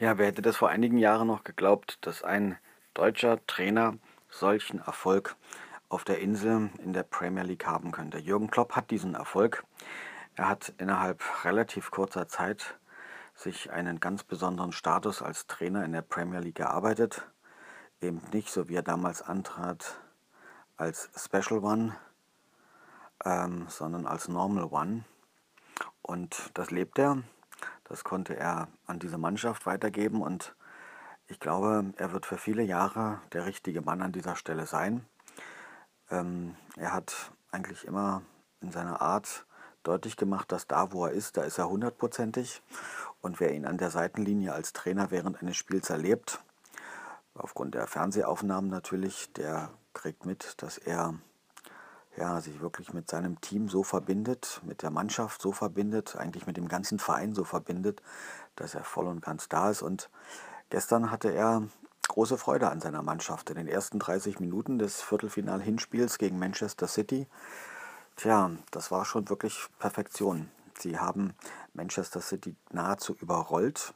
Ja, wer hätte das vor einigen Jahren noch geglaubt, dass ein deutscher Trainer solchen Erfolg auf der Insel in der Premier League haben könnte? Jürgen Klopp hat diesen Erfolg. Er hat innerhalb relativ kurzer Zeit sich einen ganz besonderen Status als Trainer in der Premier League erarbeitet. Eben nicht, so wie er damals antrat, als Special One, ähm, sondern als Normal One. Und das lebt er. Das konnte er an diese Mannschaft weitergeben und ich glaube, er wird für viele Jahre der richtige Mann an dieser Stelle sein. Ähm, er hat eigentlich immer in seiner Art deutlich gemacht, dass da, wo er ist, da ist er hundertprozentig. Und wer ihn an der Seitenlinie als Trainer während eines Spiels erlebt, aufgrund der Fernsehaufnahmen natürlich, der kriegt mit, dass er ja, sich wirklich mit seinem Team so verbindet, mit der Mannschaft so verbindet, eigentlich mit dem ganzen Verein so verbindet, dass er voll und ganz da ist. Und gestern hatte er große Freude an seiner Mannschaft. In den ersten 30 Minuten des Viertelfinal-Hinspiels gegen Manchester City, tja, das war schon wirklich Perfektion. Sie haben Manchester City nahezu überrollt.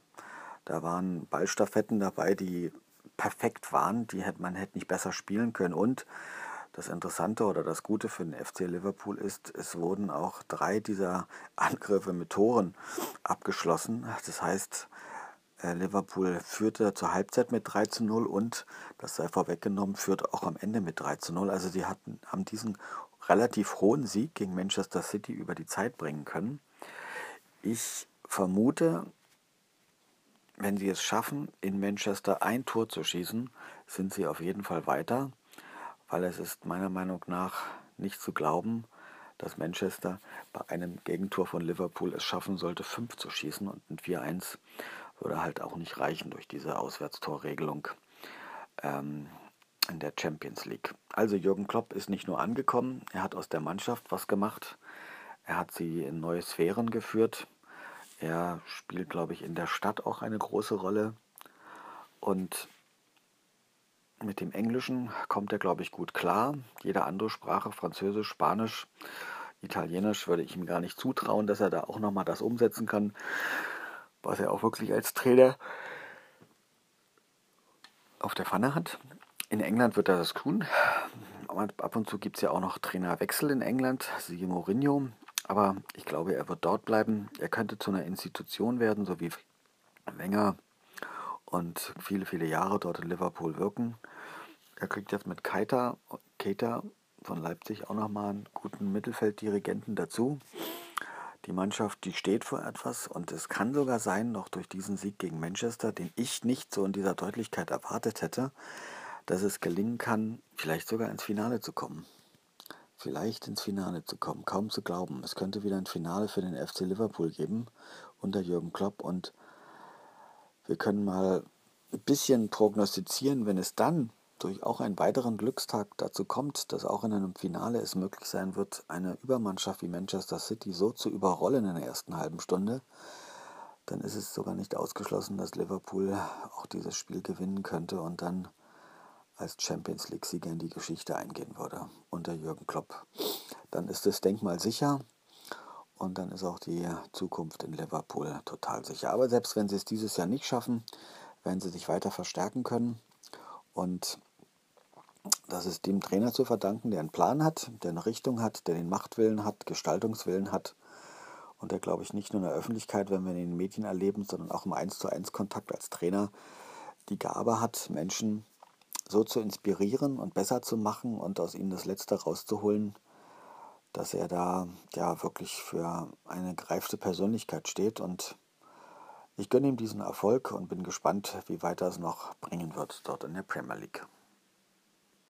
Da waren Ballstaffetten dabei, die perfekt waren, die hätte man hätte nicht besser spielen können. Und das Interessante oder das Gute für den FC Liverpool ist, es wurden auch drei dieser Angriffe mit Toren abgeschlossen. Das heißt, äh, Liverpool führte zur Halbzeit mit 3 zu 0 und, das sei vorweggenommen, führt auch am Ende mit 3 zu 0. Also sie hatten, haben diesen relativ hohen Sieg gegen Manchester City über die Zeit bringen können. Ich vermute, wenn sie es schaffen, in Manchester ein Tor zu schießen, sind sie auf jeden Fall weiter weil es ist meiner Meinung nach nicht zu glauben, dass Manchester bei einem Gegentor von Liverpool es schaffen sollte, 5 zu schießen und ein 4-1 würde halt auch nicht reichen durch diese Auswärtstorregelung ähm, in der Champions League. Also Jürgen Klopp ist nicht nur angekommen, er hat aus der Mannschaft was gemacht, er hat sie in neue Sphären geführt, er spielt, glaube ich, in der Stadt auch eine große Rolle. Und mit dem Englischen kommt er, glaube ich, gut klar. Jede andere Sprache, Französisch, Spanisch, Italienisch, würde ich ihm gar nicht zutrauen, dass er da auch nochmal das umsetzen kann, was er auch wirklich als Trainer auf der Pfanne hat. In England wird er das tun. Ab und zu gibt es ja auch noch Trainerwechsel in England, siehe Mourinho. Aber ich glaube, er wird dort bleiben. Er könnte zu einer Institution werden, so wie Wenger und viele, viele Jahre dort in Liverpool wirken. Er kriegt jetzt mit Keita, Keita von Leipzig auch nochmal einen guten Mittelfelddirigenten dazu. Die Mannschaft, die steht vor etwas und es kann sogar sein, noch durch diesen Sieg gegen Manchester, den ich nicht so in dieser Deutlichkeit erwartet hätte, dass es gelingen kann, vielleicht sogar ins Finale zu kommen. Vielleicht ins Finale zu kommen, kaum zu glauben. Es könnte wieder ein Finale für den FC Liverpool geben unter Jürgen Klopp und wir können mal ein bisschen prognostizieren, wenn es dann durch auch einen weiteren Glückstag dazu kommt, dass auch in einem Finale es möglich sein wird, eine Übermannschaft wie Manchester City so zu überrollen in der ersten halben Stunde, dann ist es sogar nicht ausgeschlossen, dass Liverpool auch dieses Spiel gewinnen könnte und dann als Champions League-Sieger in die Geschichte eingehen würde unter Jürgen Klopp. Dann ist das Denkmal sicher und dann ist auch die Zukunft in Liverpool total sicher. Aber selbst wenn sie es dieses Jahr nicht schaffen, werden sie sich weiter verstärken können. Und das ist dem Trainer zu verdanken, der einen Plan hat, der eine Richtung hat, der den Machtwillen hat, Gestaltungswillen hat und der, glaube ich, nicht nur in der Öffentlichkeit, wenn wir ihn in den Medien erleben, sondern auch im 1 zu 1 Kontakt als Trainer die Gabe hat, Menschen so zu inspirieren und besser zu machen und aus ihnen das Letzte rauszuholen, dass er da ja wirklich für eine gereifte Persönlichkeit steht und ich gönne ihm diesen Erfolg und bin gespannt, wie weit er es noch bringen wird dort in der Premier League.